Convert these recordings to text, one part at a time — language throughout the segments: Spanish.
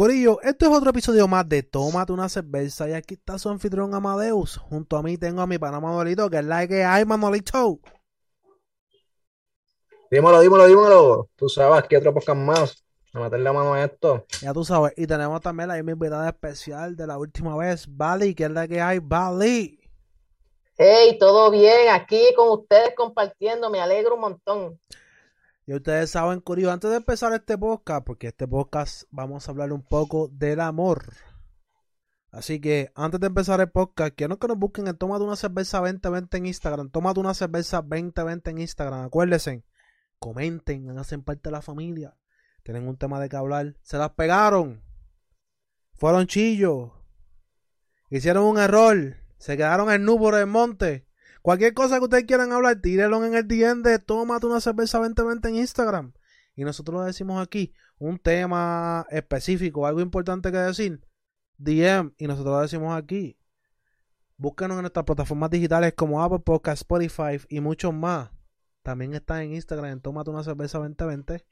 Corillo, esto es otro episodio más de Tómate una cerveza y aquí está su anfitrión Amadeus. Junto a mí tengo a mi pana Manolito, que es la que hay, Manolito. Dímelo, dímelo, dímelo. Tú sabes que otro podcast más. A meter la mano a esto. Ya tú sabes. Y tenemos también la misma invitada especial de la última vez, Bali, que es la que hay, Bali. Hey, todo bien, aquí con ustedes compartiendo, me alegro un montón. Y ustedes saben, Corillo, antes de empezar este podcast, porque este podcast vamos a hablar un poco del amor. Así que antes de empezar el podcast, quiero que nos busquen en Tómate una cerveza 2020 en Instagram. Tómate una cerveza 2020 en Instagram. Acuérdense, comenten, hacen parte de la familia. Tienen un tema de que hablar. Se las pegaron. Fueron chillos. Hicieron un error. Se quedaron en núvolo del monte. Cualquier cosa que ustedes quieran hablar, tírenlo en el DM de Tómate una cerveza 2020 en Instagram. Y nosotros lo decimos aquí. Un tema específico, algo importante que decir. DM. Y nosotros lo decimos aquí. Búsquenos en nuestras plataformas digitales como Apple Podcast, Spotify y muchos más. También está en Instagram en Tómate una cerveza 2020.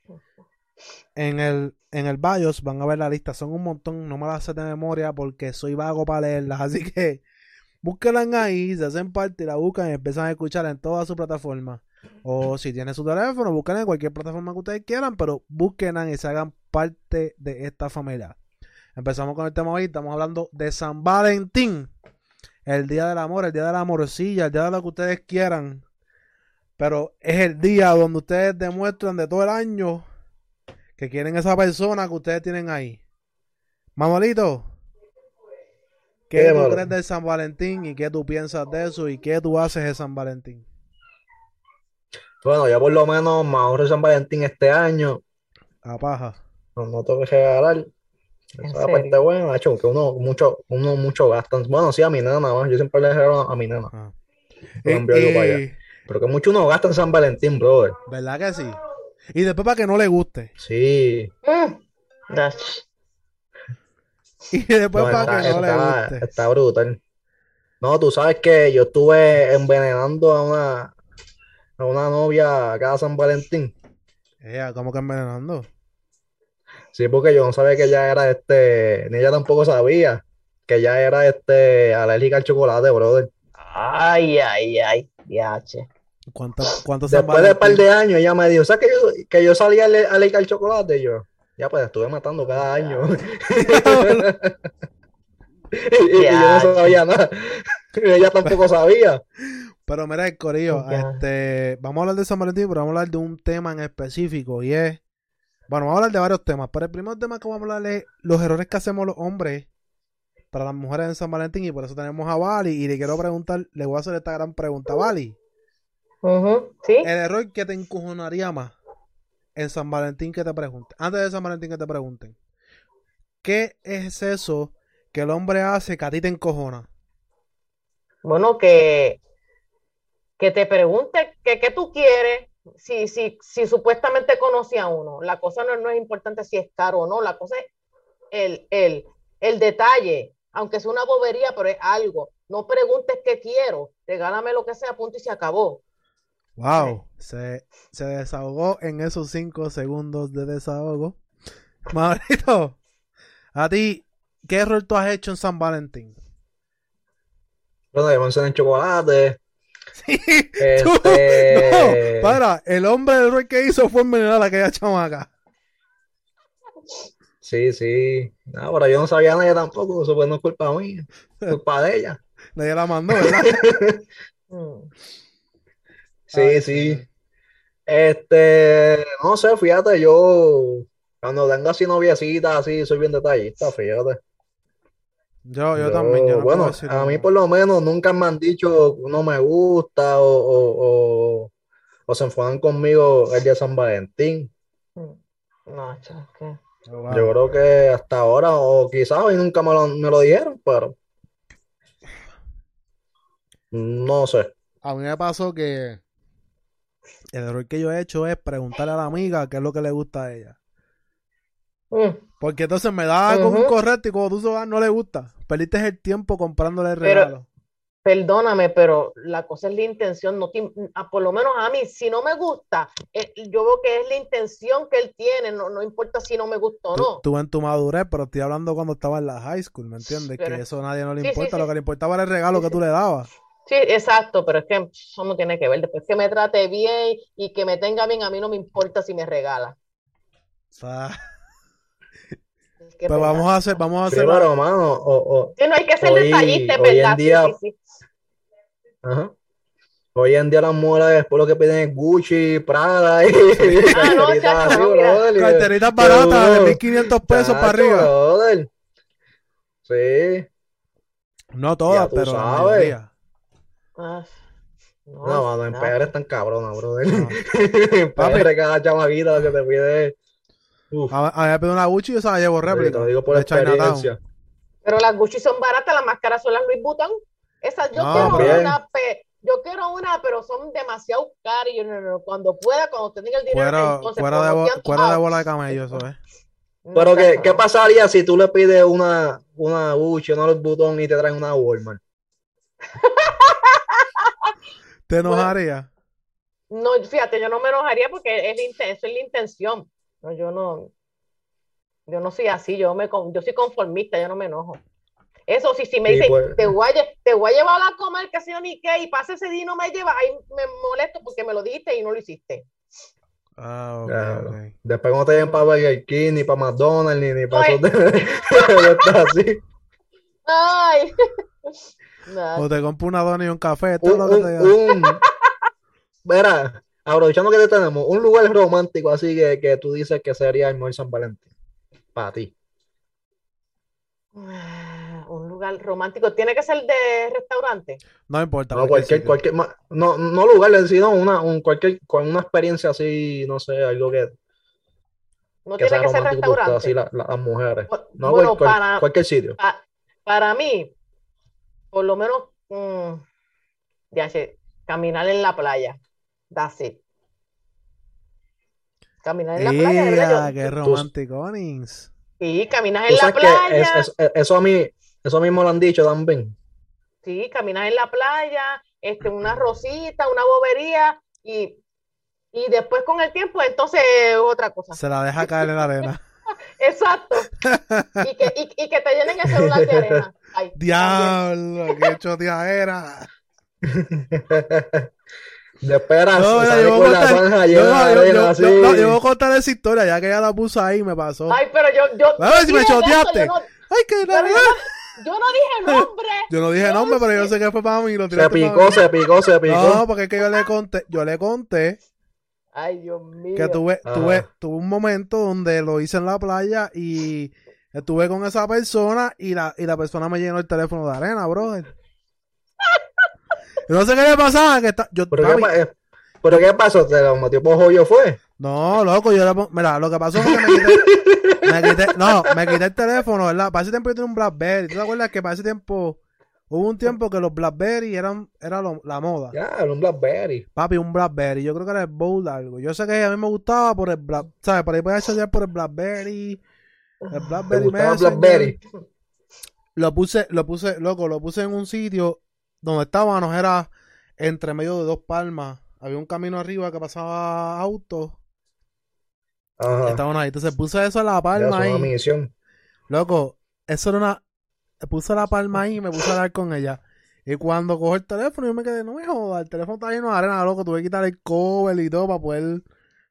En el, en el BIOS van a ver la lista. Son un montón. No me las sé de memoria porque soy vago para leerlas. Así que búsquenla ahí, se hacen parte y la buscan y empiezan a escuchar en toda su plataforma. O si tienen su teléfono, busquen en cualquier plataforma que ustedes quieran, pero búsquenla y se hagan parte de esta familia. Empezamos con el tema hoy, estamos hablando de San Valentín. El día del amor, el día de la morcilla, el día de lo que ustedes quieran. Pero es el día donde ustedes demuestran de todo el año que quieren esa persona que ustedes tienen ahí. Manuelito, ¿qué ¿Qué, tú crees de San Valentín y qué tú piensas de eso y qué tú haces de San Valentín? Bueno, ya por lo menos me ahorro San Valentín este año. A paja. No, no tengo que regalar. ¿En Esa es la parte buena, macho, que uno mucho, uno mucho gasta. Bueno, sí, a mi nena, ¿no? Yo siempre le regalo a mi nena. Ah. Eh, eh, Pero que mucho uno gasta en San Valentín, brother. ¿Verdad que sí? Y después para que no le guste. Sí. Mm. Y después No, para está, que no le guste. está brutal. No, tú sabes que yo estuve envenenando a una, a una novia cada San Valentín. Ella, como que envenenando. Sí, porque yo no sabía que ella era este, ni ella tampoco sabía que ella era este alérgica al chocolate, brother. Ay, ay, ay, yache. ¿Cuántos cuántos San Después de un par de años ella me dijo, ¿sabes que yo, que yo salía ale- alérgica al chocolate? Y yo, ya pues estuve matando cada año. y, y yo no sabía nada. Y ella tampoco sabía. Pero mira, el corillo, Ya. este, vamos a hablar de San Valentín, pero vamos a hablar de un tema en específico y es, bueno, vamos a hablar de varios temas, pero el primer tema que vamos a hablar es los errores que hacemos los hombres para las mujeres en San Valentín y por eso tenemos a Bali y le quiero preguntar, le voy a hacer esta gran pregunta, Bali, ¿Sí? el error que te encojonaría más en San Valentín que te pregunten, antes de San Valentín que te pregunten, ¿qué es eso que el hombre hace que a ti te encojona? Bueno, que, que te pregunte que qué tú quieres, si, si, si supuestamente conoce a uno. La cosa no, no es importante si es caro o no, la cosa es el, el, el detalle, aunque es una bobería, pero es algo. No preguntes qué quiero, regálame lo que sea, punto y se acabó. Wow, se, se desahogó en esos cinco segundos de desahogo. Maurito, a ti, ¿qué error tú has hecho en San Valentín? Bueno, yo mencioné el chocolate. Sí, tú- Este, no, para, el hombre el error que hizo fue envenenar a aquella chamaca. Sí, sí. No, pero yo no sabía nada tampoco. Eso pues no es culpa mía. Es culpa de ella. Nadie la mandó, ¿verdad? Sí, Ay, sí. Este, no sé, fíjate, yo cuando tengo así noviecitas así, soy bien detallista, fíjate. Yo, yo Yo, también, yo no puedo bueno, decir a mí por lo menos nunca me han dicho no me gusta o, o, o, o se enfadan conmigo el día de San Valentín. Mm. No, que- Oh, wow. Yo creo que hasta ahora, o quizás hoy nunca me lo, me lo dijeron, pero no sé. A mí me pasó que el error que yo he hecho es preguntarle a la amiga qué es lo que le gusta a ella. Mm. Porque entonces me da con un Ujú. correcto y cuando tú vas no le gusta. Perdiste el tiempo comprándole el Pero- regalo. perdóname, pero la cosa es la intención, no te- por lo menos a mí, si no me gusta, eh, yo veo que es la intención que él tiene, no, no importa si no me gusta o no. tú en tu madurez, pero estoy hablando cuando estaba en la high school, ¿me entiendes? Pero- que eso a nadie no le Sí, importa, sí. lo que le importaba era el regalo que tú le dabas. Sí, exacto, pero es que eso no tiene que ver. Después que me trate bien y que me tenga bien, a mí no me importa si me regala. O sea, Es que es pues vamos a hacer, vamos a hacer. Pero, mano, o, o- Sí, no hay que ser Hoy- detallista, es en verdad. sí, día- sí, sí. ajá. Hoy en día las mujeres después lo que piden es Gucci, Prada y Ah, no, así, brother, Carteritas baratas de duro. 1500 pesos para arriba. brother. Sí, No todas, pero la sabes. Ah, no, no, mano, en no. PR están cabronas, brother. No. En PR cada chamaquita lo que te pide Uf, A, me pidió una Gucci y yo se la llevo te réplica. lo digo por experiencia. Pero las Gucci son baratas, las más caras son las Louis Vuitton. Esas, yo No, quiero bien. una, yo quiero una, pero son demasiado caras. y Yo, no, no, no, cuando pueda, cuando tenga el dinero, Fuera, entonces, fuera, de, bo- fuera de bola de camello, eso es. no, Pero ¿qué, qué no. pasaría si tú le pides una, una Gucci, una Louis Vuitton y te traen una Walmart? ¿Te enojaría? No, fíjate, yo no me enojaría porque es eso es la intención. No, yo no, yo no soy así, yo me con- yo soy conformista, yo no me enojo. Eso sí, si me Sí, dicen, pues. te, voy a, te voy a llevar a comer, que si yo ni qué, y pasa ese día y no me lleva, ahí me molesto porque me lo dijiste y no lo hiciste. Ah, ok, Claro. Después no te lleven para Burger King, ni para McDonald's, ni, ni para Ay. esos de, de estos así. Ay. Nah, O te compro una dona y un café. Esto es Un, lo que un, te un- Verá, aprovechando que te tenemos, un lugar romántico así que, que tú dices que sería el mejor San Valentín. Para ti. Ah, Un lugar romántico, tiene que ser de restaurante. No importa. No, cualquier cualquier, no, no lugar, sino una, un, cualquier, con una experiencia así, no sé, algo que, No que tiene que ser ustedes, restaurante. así la- la- las mujeres. No, bueno, cual- cual- para, cualquier sitio. pa- para mí, por lo menos, mm, ya sé, caminar en la playa. That's it. Caminar en la playa, de verdad, ¡Ea, yo- qué romántico, sí, caminar en la playa, es- es- eso a mí, eso mismo lo han dicho también. sí, caminar en la playa, este, una rosita, una bobería, y, y después con el tiempo, entonces otra cosa. Se la deja caer en la arena. Exacto. Y que, y, y que te llenen el celular de arena. Ay, también. ¡Diablo! ¡Qué chotea era! De espera, No, mira, yo voy la yo- yo- arena, no, yo voy a contar esa historia, ya que ella la puso ahí, me pasó. Ay, pero yo, yo, A ver si me dije eso, choteaste. yo no- ¡Ay, qué pero la- yo no- yo no dije nombre. Yo no dije nombre, pero yo sé que fue para mí. Lo Se picó, mí. se picó, se picó. No, porque es que yo le conté, yo le conté Ay, Dios mío. que tuve, tuve, tuve un momento donde lo hice en la playa y estuve con esa persona y la, y la persona me llenó el teléfono de arena, brother. No sé qué le pasaba, que está, yo, ¿Pero qué, eh, ¿Pero qué pasó? ¿Te lo metió por joyo fue? no, loco, yo le pon- mira, lo que pasó fue que me quité, me quité, no, me quité el teléfono, ¿verdad? Para ese tiempo yo tenía un Blackberry, ¿tú te acuerdas que para ese tiempo, hubo un tiempo que los Blackberry eran, era lo- la moda? Ya, era un Blackberry. Papi, un Blackberry. Yo creo que era el Bold algo. Yo sé que a mí me gustaba por el Black, ¿sabes? Por ahí podía chatear por el Blackberry. El ¿Te Blackberry gustaba Messenger. Blackberry? Lo puse, lo puse, loco, lo puse en un sitio donde estábamos, era entre medio de dos palmas. Había un camino arriba que pasaba autos. Ajá. Estaban ahí. Entonces puse eso en la palma ahí. misión. Loco, eso era una. Puse la palma ahí y me puse a hablar con ella. Y cuando cojo el teléfono, yo me quedé, no me jodas, el teléfono está lleno de arena, loco. Tuve que quitar el cover y todo para poder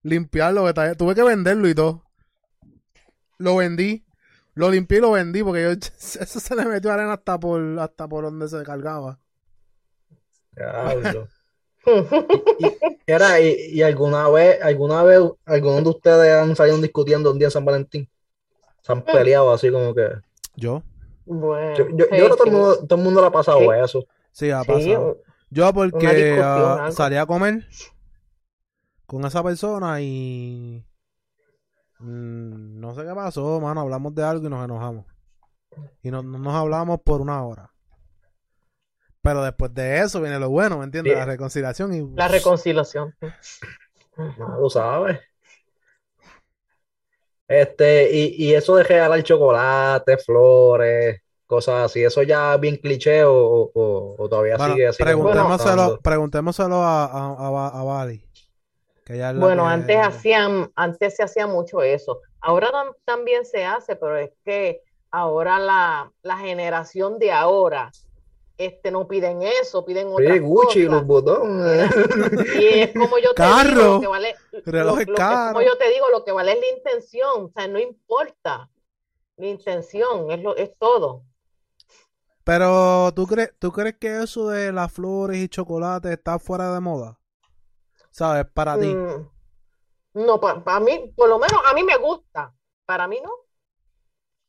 limpiarlo. que está- Tuve que venderlo y todo. Lo vendí. Lo limpié y lo vendí porque yo, eso se le metió arena hasta por, hasta por donde se cargaba. Diablo. Era, y, y alguna vez, alguna vez, algunos de ustedes han salido discutiendo un día en San Valentín. Se han peleado así como que. Yo. Bueno, Yo, yo, yo sí, creo que todo el sí. mundo, todo el mundo le ha pasado Sí. eso. Sí, ha Sí, pasado. Yo porque Una discusión, ah, algo. salí a comer con esa persona y mm, no sé qué pasó, mano. Hablamos de algo y nos enojamos. Y no, no nos hablamos por una hora. Pero después de eso viene lo bueno, ¿me entiendes? Sí. La reconciliación y la reconciliación. No lo sabes. Este, y, y eso de regalar chocolate, flores, cosas así. ¿Eso ya es bien cliché o, o- o todavía Bueno, sigue así? preguntémoselo, preguntémoselo a, a, a, a Bali. Que Bueno, que- antes hacían, antes se hacía mucho eso. Ahora tam- también se hace, pero es que ahora la, la generación de ahora este, no piden eso, piden otras Sí, Gucci, cosas. los botones. Y es como yo te Carro, digo, lo que vale, relojes lo- lo que- caros. como yo te digo, lo que vale es la intención, o sea, no importa. La intención es lo, es todo. Pero ¿tú crees, ¿tú crees que eso de las flores y chocolate está fuera de moda? ¿Sabes? Para ti. Mm, No, para mí, por lo menos a mí me gusta, para mí no.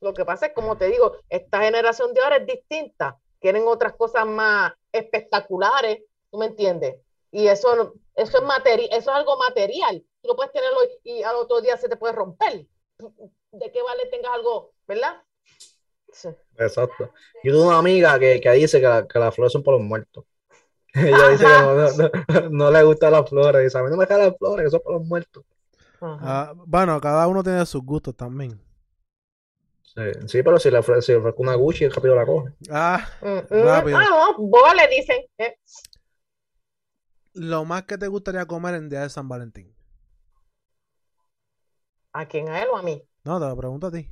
Lo que pasa es, como te digo, esta generación de ahora es distinta, quieren otras cosas más espectaculares, ¿tú me entiendes? Y eso, no- eso es materi eso es algo material. Tú lo puedes tenerlo y al otro día se te puede romper. ¿De qué vale tengas algo, verdad? Sí. Exacto. Yo tengo una amiga que, que dice que, la- que las flores son por los muertos. Ella dice que no, no- no- no le gustan las flores. Dice, a mí no me caen las flores, que son por los muertos. Ah, bueno, cada uno tiene sus gustos también. Sí, sí, pero si le ofrece, si una Gucci, el rápido la coge. Ah, Mm, rápido. ah, no, vos le dicen, eh, lo más que te gustaría comer en día de San Valentín. ¿a quién? ¿A él o a mí? No, te lo pregunto a ti.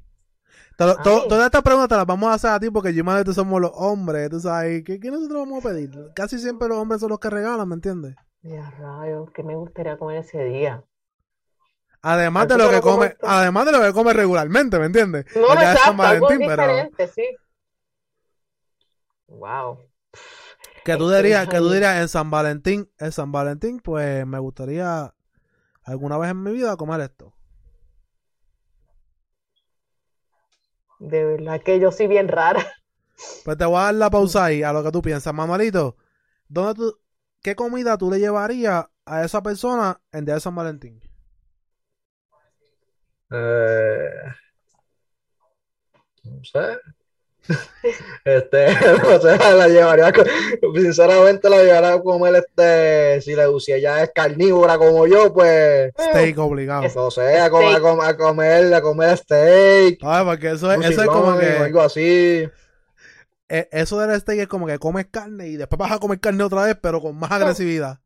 Lo- to- mí. todas estas preguntas te las vamos a hacer a ti porque yo y tú somos los hombres, tú sabes. ¿Qué, qué nosotros vamos a pedir? Casi siempre los hombres son los que regalan, ¿me entiendes? Ya rayos, que me gustaría comer ese día. Además de lo que come, además de lo que come regularmente, ¿me entiendes? No, San exacto, algo Valentín, pero diferente, sí. Wow. que tú Este, dirías, que tú dirías en San Valentín, en San Valentín, pues me gustaría alguna vez en mi vida comer esto. De verdad que yo soy bien rara. Pues te voy a dar la pausa ahí a lo que tú piensas, Manuelito. ¿Dónde tú, qué comida tú le llevarías a esa persona en día de San Valentín? Eh, no sé. Este, no sé, la llevaría, sinceramente la llevaría a comer este, si le si ella es carnívora como yo, pues, Steak obligado. No sé, a, comer, a, Steak. com- a comer, a comer steak, Ay, porque eso es, eso es como o que algo así. eh, eso del steak es como que comes carne y después vas a comer carne otra vez, pero con más agresividad.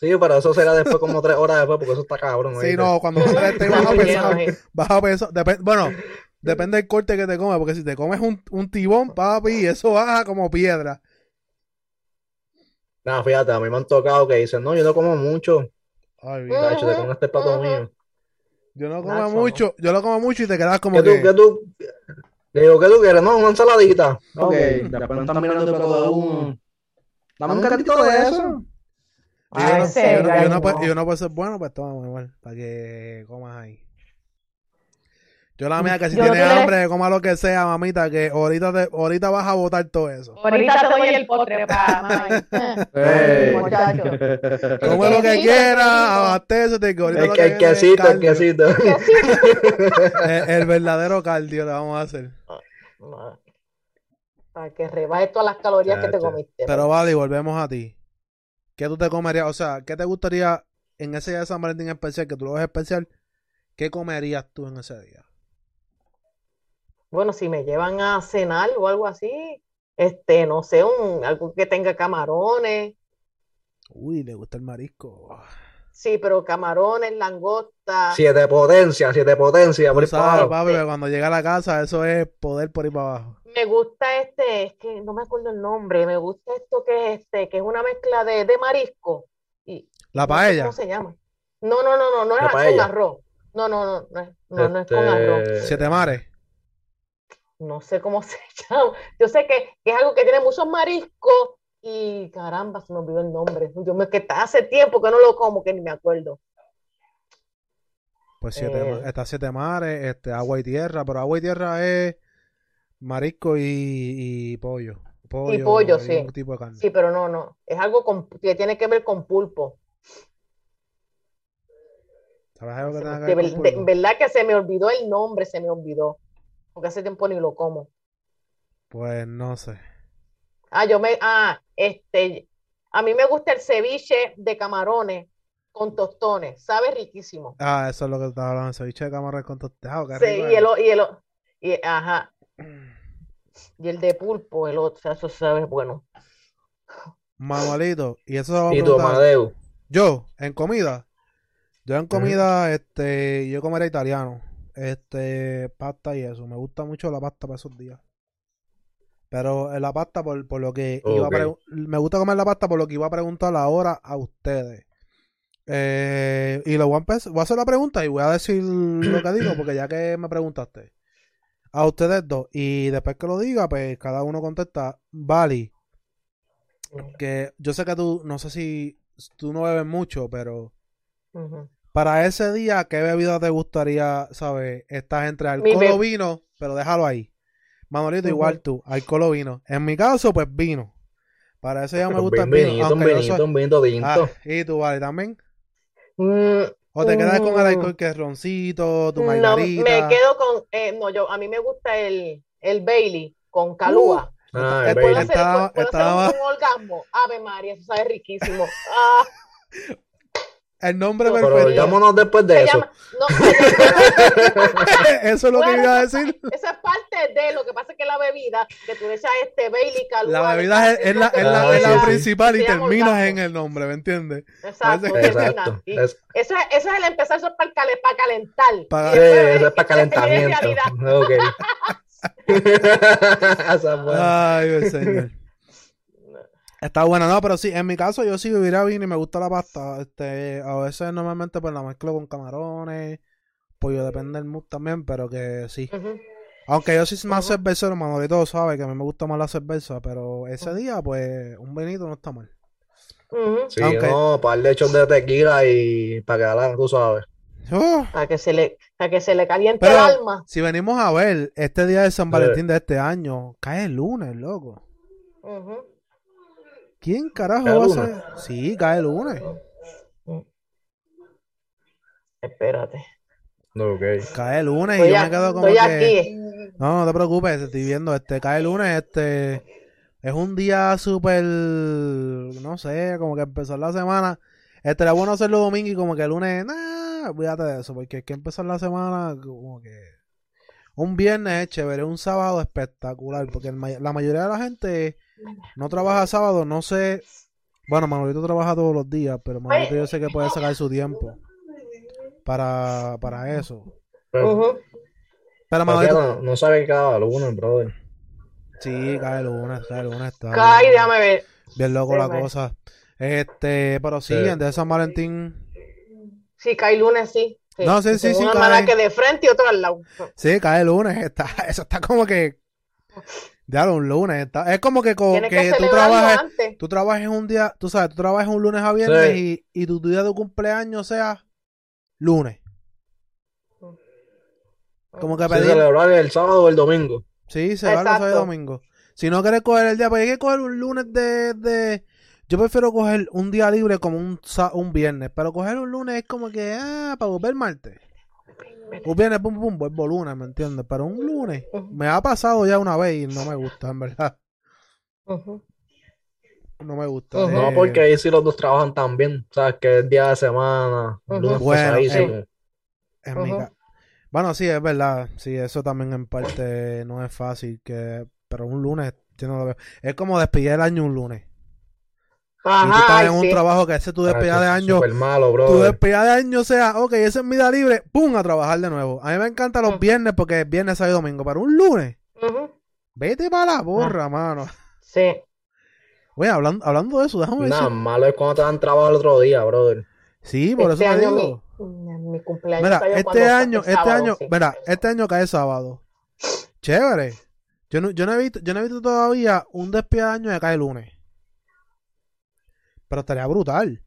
Sí, pero eso será después como tres horas después, porque eso está cabrón. Sí, no, cuando vas a pensar, vas a pensar, bueno, depende del corte que te comes, porque si te comes un, un tibón, papi, eso baja como piedra. No, fíjate, a mí me han tocado que dicen, no, yo no como mucho. Ay. Tacho, te comes este plato mío. Yo no como Nacho, mucho, yo lo como mucho y te quedas como ¿Qué tú, que... qué tú? Le digo, ¿qué tú quieres? No, una ensaladita. Ok, Ok. después no están mirando el plato de uno. Dame un cantito de eso. Y Ah, uno- ese y uno- y gallo. uno puede- y uno puede ser bueno, pues toma igual, para que comas ahí. Yo la mía que si Yo tienes no te- hambre, coma lo que sea, mamita, que ahorita te, ahorita vas a botar todo eso. Ahorita te doy el postre para mami. Ey. Muchacho. Come lo que quieras, abastécete, que ahorita El, lo que- el quesito, el quesito. El, el verdadero cardio le vamos a hacer. Para que rebaje todas las calorías que te comiste. Pero vale, volvemos a ti. ¿Qué tú te comerías? O sea, ¿qué te gustaría en ese día de San Valentín especial, que tú lo ves especial? ¿Qué comerías tú en ese día? Bueno, si me llevan a cenar o algo así, este, no sé, un, algo que tenga camarones. Uy, le gusta el marisco. Sí, pero camarones, langosta. Siete potencia, siete potencia. por sabes, papi, que cuando llega a la casa, eso es poder por ahí para abajo. Me gusta este, es que no me acuerdo el nombre, me gusta esto que es este, que es una mezcla de, de marisco. Y La no sé paella. ¿Cómo se llama? No, no, no, no, no es con arroz. No, no, no, no es, no, no es con Este, arroz. Siete mares. No sé cómo se llama. Yo sé que, es algo que tiene muchos mariscos y caramba, se me olvidó el nombre. Yo me que hace tiempo que no lo como, que ni me acuerdo. Pues siete, Eh. está siete mares, este, agua y tierra, pero agua y tierra es marisco y, y pollo. Pollo, pollo, y sí. un tipo de carne. Sí, pero no, no. Es algo con- que tiene que ver con pulpo. ¿Sabes algo que que ver de- verdad que se me olvidó el nombre, se me olvidó. Porque hace tiempo ni lo como. Pues no sé. Ah, yo me, ah, este, a mí me gusta el ceviche de camarones con tostones, sabe riquísimo. Ah, eso es lo que estaba hablando, ceviche de camarón con tostado, qué Sí, y el, o- y el, o- y, ajá, y el de pulpo, el otro, o sea, eso sabe bueno. Manuelito, y eso se va a Y tu preguntar. Amadeu. Yo, en comida. Yo en comida, este, yo comería italiano. Este, pasta y eso. Me gusta mucho la pasta para esos días. Pero eh, la pasta por, por lo que iba a me gusta comer la pasta por lo que iba a preguntar ahora a ustedes. Eh, y lo voy a empezar, voy a hacer la pregunta y voy a decir lo que digo, porque ya que me preguntaste. A ustedes dos. Y después que lo diga, pues cada uno contesta. Vali, que yo sé que tú, no sé si tú no bebes mucho, pero. Para ese día, ¿qué bebida te gustaría, sabes? Estás entre alcohol o vino, pero déjalo ahí. Manolito, igual tú, alcohol o vino. En mi caso, pues vino. Para ese día me gusta el Un vino. vinito, un vinito, un vinito. Ah, ¿Y tú, vale, también? Mm, ¿O te quedas con el Mm. alcohol que es roncito, tu no, margarita? me quedo con, eh, no, yo, a mí me gusta el, el Bailey con calúa. Ah, Eh, el ¿Puedo baile. hacer, estaba- puedo- puedo hacer estaba- un, un orgasmo? Ave María, eso sabe riquísimo. Ah, El nombre Pero Pero perfecto. oigámonos después de se eso. llama, no, se llama- Eso es lo que iba a decir. esa es parte de lo que pasa es que la bebida que tú le echas este Bailey calúa. La bebida es, la, es la- Ah, es la principal y terminas en el nombre, ¿me entiendes? Exacto, Exacto. Y Eso, es, eso es el empezar, eso es para, el cale- para calentar. Para- Sí, eso es para calentamiento. realidad. Ok. Esa es buena. Ay, señor. Está buena, no, pero sí, en mi caso yo sí viviría vino y me gusta la pasta. Este, a veces normalmente pues la mezclo con camarones, pollo, depende del mood también, pero que sí. Aunque yo soy más Ujú. cervecero, Manolito sabe que a mí me gusta más la cerveza, pero ese día pues un vinito no está mal. Sí, Aunque- no, par de hechos de tequila y para que la, tú sabes. Oh, Para que se le, para que se le caliente Pero- el alma. si venimos a ver, este día de San Sí. Valentín de este año, cae el lunes, loco. Ujú. ¿Quién carajo ¿Cae va a ser? Sí, cae el lunes. Espérate. Ok. Cae el lunes y Estoy, yo a- me quedo como estoy que... aquí. No, no te preocupes, te estoy viendo. Este cae el lunes, este es un día súper, no sé, como que empezar la semana. Este era bueno hacerlo domingo y como que el lunes, nah, olvídate de eso, porque es que empezar la semana como que un viernes es chévere, un sábado espectacular, porque el la mayoría de la gente no trabaja sábado, no sé. Bueno, Manolito trabaja todos los días, pero Manolito yo sé que puede sacar su tiempo para, para eso. Pero, Ujú. Pero pero Manolito, fíjate, no sabe que cada lunes, brother. sí, cae el lunes, cae el lunes. Está bien. déjame ver. Bien loco la cosa. Este, pero sí, Sí. de San Valentín. Sí, cae lunes, sí. sí. No, sí, sí, sí, Una cae. mala que de frente y otra al lado. Sí, cae el lunes. Está, eso está como que. Ya un lunes. Está, es como que, co- que que tú trabajes. antes. Tú trabajes un día, tú sabes, tú trabajas un lunes a viernes Sí. y, y tu día de cumpleaños sea lunes. Como que Sí, pedir. celebrar el sábado o el domingo. Sí, se va el Exacto. domingo. Si no quieres coger el día, pues hay que coger un lunes de, de... Yo prefiero coger un día libre como un, sa- un viernes, pero coger un lunes es como que, ah, para volver martes. Un viernes, pum, pum, vuelvo lunes, ¿me entiendes? Pero un lunes me ha pasado ya una vez y no me gusta, en verdad. No me gusta. No, Eh, porque ahí sí los dos trabajan también. Sabes que es día de semana, lunes Bueno, pesadísimo. en mi Ujú. ca- Bueno, sí, es verdad. Sí, eso también en parte no es fácil, que pero un lunes, yo no lo veo. Es como despedir el año un lunes. Y tú Ajá, estás ay, en un sí. trabajo que ese tu despedida de año malo, tu despedida de año sea, ok, ese es mi día libre, pum, a trabajar de nuevo. A mí me encantan los Mm. viernes porque es viernes, sábado y domingo, pero un lunes, Ujú. vete para la borra, mano. Sí. Oye, hablando, hablando de eso, déjame Nada, decir. malo es cuando te dan trabajo el otro día, brother. Sí, por Este eso te año digo. mi, mi cumpleaños Mira, este ca- año, el este sábado, año, sí. mira, este año cae sábado. Chévere. Yo no, yo no he visto, yo no he visto todavía un despedida de año que cae lunes. Pero estaría brutal.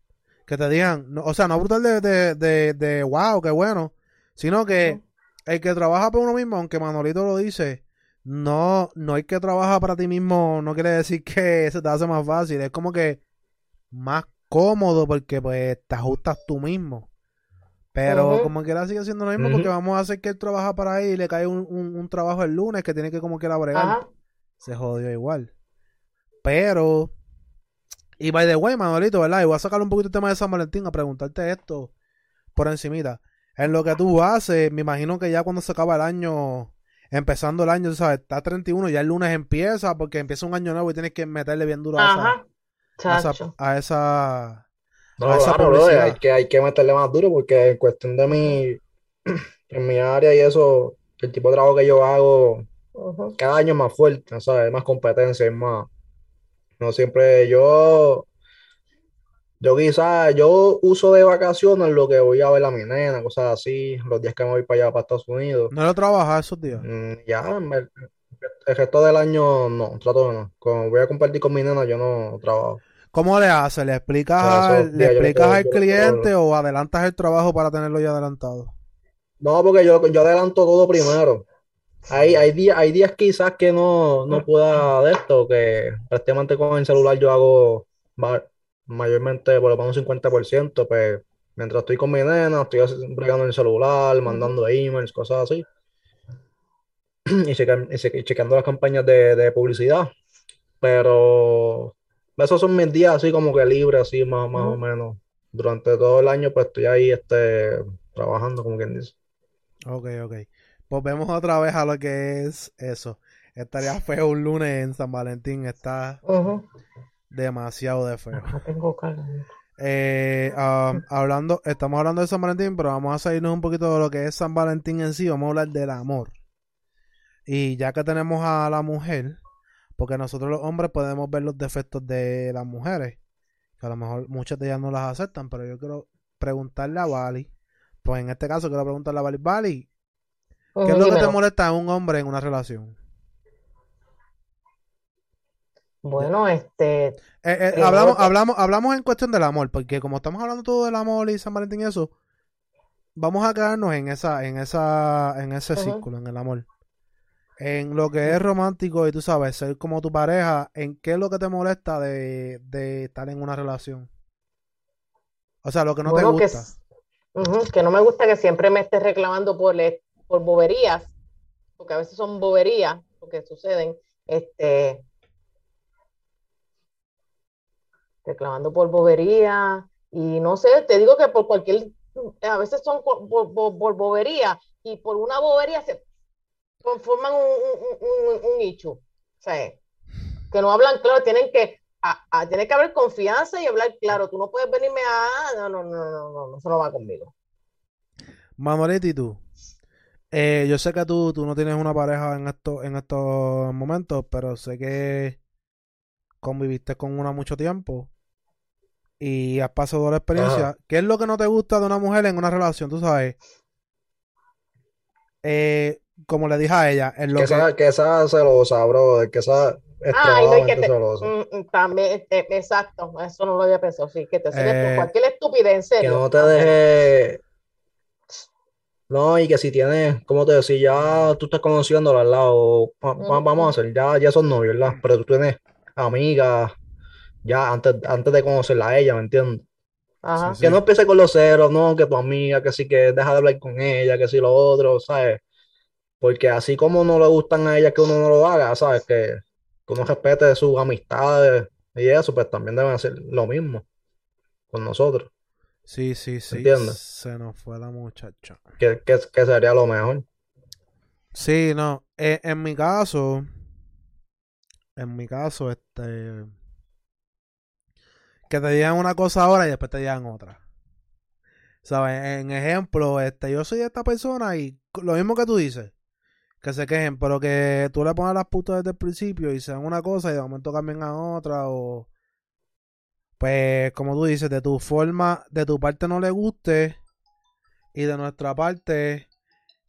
Que te digan, no- o sea, no brutal de, de, de, de wow, qué bueno. Sino que el que trabaja por uno mismo, aunque Manolito lo dice, no, no hay que trabajar para ti mismo, no quiere decir que se te hace más fácil. Es como que más cómodo porque pues te ajustas tú mismo. Pero Ujú. como quiera sigue siendo lo mismo porque vamos a hacer que él trabaja para ahí y le cae un, un, un trabajo el lunes que tiene que como quiera bregar. Ajá. Se jodió igual. Pero, y by the way, Manolito, ¿verdad? Y voy a sacar un poquito el tema de San Valentín a preguntarte esto por encimita. En lo que tú haces, me imagino que ya cuando se acaba el año, empezando el año, sabes, está 31, ya el lunes empieza porque empieza un año nuevo y tienes que meterle bien duro a esa, a esa, chacho. a esa- No, a esa claro, bro, publicidad. hay que, hay que meterle más duro porque en cuestión de mi, en mi área y eso, el tipo de trabajo que yo hago, cada año es más fuerte, ¿sabes? Hay más competencia, es más. No siempre yo, yo quizás, yo uso de vacaciones lo que voy a ver a mi nena, cosas así, los días que me voy para allá, para Estados Unidos. No lo trabajas esos días. Mm, ya, el, el resto del año no, trato de no. Como voy a compartir con mi nena, yo no trabajo. ¿Cómo le haces? ¿Le explicas, le explicas al cliente o adelantas el trabajo para tenerlo ya adelantado? No, porque yo, yo adelanto todo primero. Hay, hay días, hay días quizás que no, no pueda de esto, que prácticamente con el celular yo hago ma- mayormente por lo menos un 50%, pues mientras estoy con mi nena, estoy bregando en el celular, mandando emails, cosas así. Y, chequeando las campañas de, de publicidad. Pero esos son mis días así como que libres, así más, más o menos. Durante todo el año pues estoy ahí este, trabajando, como quien dice. Ok, ok. Pues vemos otra vez a lo que es eso. Estaría feo un lunes en San Valentín. Está demasiado de feo. No tengo calor. Eh, um, hablando, estamos hablando de San Valentín, pero vamos a salirnos un poquito de lo que es San Valentín en sí. Vamos a hablar del amor. Y ya que tenemos a la mujer, porque nosotros los hombres podemos ver los defectos de las mujeres, que a lo mejor muchas de ellas no las aceptan, pero yo quiero preguntarle a Bali, pues en este caso quiero preguntarle a Bali, Bali, ¿qué es lo que te molesta a un hombre en una relación? Bueno, este, Eh, eh, hablamos, hablamos, hablamos en cuestión del amor, porque como estamos hablando todo del amor y San Valentín y eso, vamos a quedarnos en esa, en esa, en ese círculo, en el amor. En lo que es romántico y tú sabes, ser como tu pareja, ¿en qué es lo que te molesta de, de estar en una relación? O sea, lo que no te bueno, que, gusta. s- ujú, que no me gusta que siempre me estés reclamando por, le- por boberías, porque a veces son boberías, porque suceden, este, reclamando por boberías, y no sé, te digo que por cualquier, a veces son por, por- bobería, y por una bobería se conforman un, un, un, un issue. O sea, que no hablan claro, tienen que, a, a- tiene que haber confianza y hablar claro. Tú no puedes venirme a, no, no, no, no, no, eso no va conmigo. Manolito, ¿y tú? Eh, yo sé que tú, tú no tienes una pareja en esto, en estos momentos, pero sé que conviviste con una mucho tiempo y has pasado la experiencia. Ajá. ¿Qué es lo que no te gusta de una mujer en una relación? Tú sabes. Eh, como le dije a ella, en lo Que que esa, que esa celosa, bro, que esa Ay, no, y que te, celosa. mm, mm, también, eh, exacto, eso no lo había pensado, sí, que te celes por Eh, cualquier estupidez, en Que serio. no te deje. No, y que si tienes, como te decía, ya tú estás conociéndola al lado, va- va- vamos a hacer, ya, ya son novios, ¿verdad? Pero tú tienes amigas, ya antes, antes de conocerla a ella, ¿me entiendes? Ajá. Sí, Que sí. no empiece con los ceros, no, que tu amiga, que sí, que deja de hablar con ella, que sí lo otro, ¿sabes? Porque así como no le gustan a ella que uno no lo haga, ¿sabes? Que, que uno respete sus amistades y eso, pues también deben hacer lo mismo con nosotros, Sí, sí, sí. ¿Entiendes? Se nos fue la muchacha. que, que, que sería lo mejor. Sí, no. eh, en mi caso, en mi caso, este, que te digan una cosa ahora y después te digan otra. ¿Sabes? En ejemplo, este, yo soy esta persona y lo mismo que tú dices, que se quejen, pero que tú le pongas las putas desde el principio y sean una cosa y de momento cambien a otra o pues como tú dices, de tu forma, de tu parte no le guste y de nuestra parte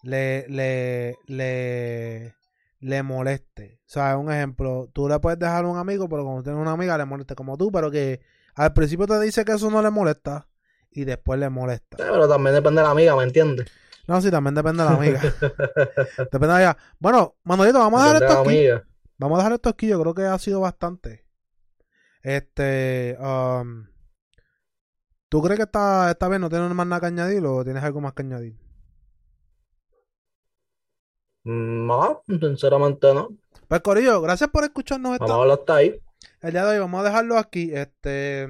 le, le, le, le moleste. O sea, un ejemplo, tú le puedes dejar a un amigo, pero como tienes una amiga, le moleste como tú, pero que al principio te dice que eso no le molesta y después le molesta. Sí, Pero también depende de la amiga, ¿me entiendes? No, sí, también depende de la amiga. depende de ella. Bueno, Manolito, vamos a dejar Depende esto aquí. amiga. Vamos a dejar esto aquí, yo creo que ha sido bastante. Este, um, ¿tú crees que esta, esta vez no tienes más nada que añadir o tienes algo más que añadir? Mm, No, sinceramente no. Pues Corillo, gracias por escucharnos esta, Vamos a hasta ahí. el día de hoy. Vamos a dejarlo aquí. Este,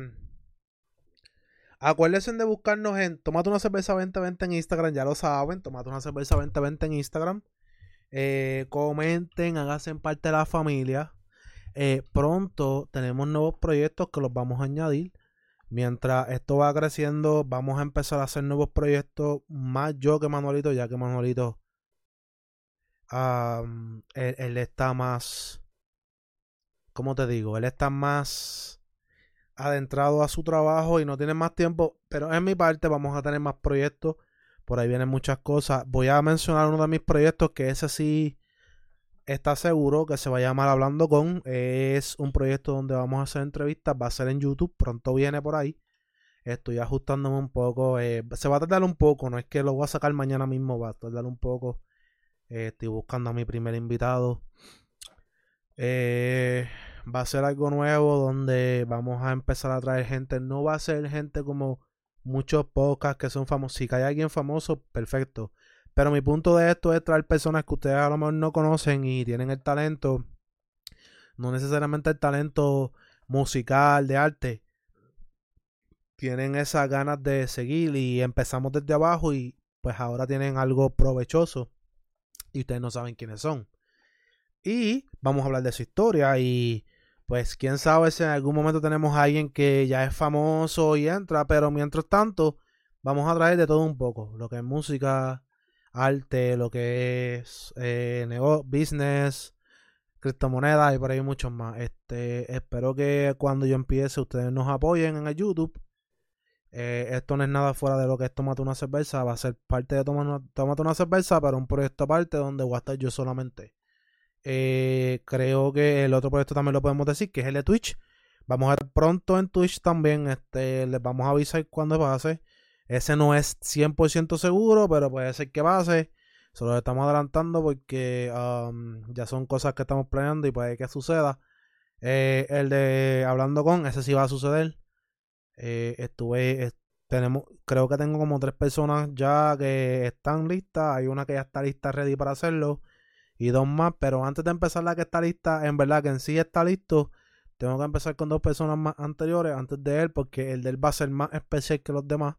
acuérdense de buscarnos en Tomate una cerveza 2020 en Instagram, ya lo saben. Tomate una cerveza 2020 en Instagram. Eh, comenten, háganse parte de la familia. Eh, pronto tenemos nuevos proyectos que los vamos a añadir. Mientras esto va creciendo, vamos a empezar a hacer nuevos proyectos. Más yo que Manuelito, ya que Manuelito él, él está más. ¿Cómo te digo? Él está más adentrado a su trabajo y no tiene más tiempo. Pero en mi parte vamos a tener más proyectos. Por ahí vienen muchas cosas. Voy a mencionar uno de mis proyectos que ese sí está seguro que se va a llamar Hablando con. Es un proyecto donde vamos a hacer entrevistas. Va a ser en YouTube. Pronto viene por ahí. Estoy ajustándome un poco. eh, se va a tardar un poco. No es que lo voy a sacar mañana mismo. Va a tardar un poco. Eh, estoy buscando a mi primer invitado. Eh, va a ser algo nuevo donde vamos a empezar a traer gente. No va a ser gente como muchos podcasts que son famosos. Si hay alguien famoso, perfecto. Pero mi punto de esto es traer personas que ustedes a lo mejor no conocen y tienen el talento. No necesariamente el talento musical, de arte. Tienen esas ganas de seguir y empezamos desde abajo y pues ahora tienen algo provechoso y ustedes no saben quiénes son. Y vamos a hablar de su historia y pues quién sabe si en algún momento tenemos a alguien que ya es famoso y entra, pero mientras tanto vamos a traer de todo un poco, lo que es música, arte, lo que es eh, nego- business, criptomonedas y por ahí muchos más. Este, espero que cuando yo empiece ustedes nos apoyen en el YouTube. Eh, esto no es nada fuera de lo que es Tómate una cerveza, va a ser parte de Toma una- Tómate una cerveza, pero un proyecto aparte donde voy a estar yo solamente. Eh, creo que el otro proyecto también lo podemos decir, que es el de Twitch. Vamos a estar pronto en Twitch también. Este, les vamos a avisar cuando pase. Ese no es 100% seguro, pero puede ser que pase. Se lo estamos adelantando porque um, ya son cosas que estamos planeando y puede que suceda. Eh, el de hablando con, ese sí va a suceder. Eh, estuve, es- tenemos, creo que tengo como tres personas ya que están listas. Hay una que ya está lista, ready para hacerlo. Y dos más, pero antes de empezar la que está lista, en verdad que en sí está listo. Tengo que empezar con dos personas más anteriores antes de él, porque el de él va a ser más especial que los demás.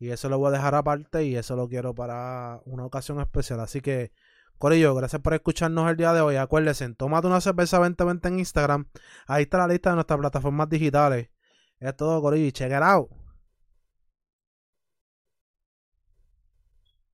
Y eso lo voy a dejar aparte y eso lo quiero para una ocasión especial. Así que, Corillo, gracias por escucharnos el día de hoy. Acuérdense, tómate una cerveza 2020 en Instagram. Ahí está la lista de nuestras plataformas digitales. Es todo, Corillo, check it out.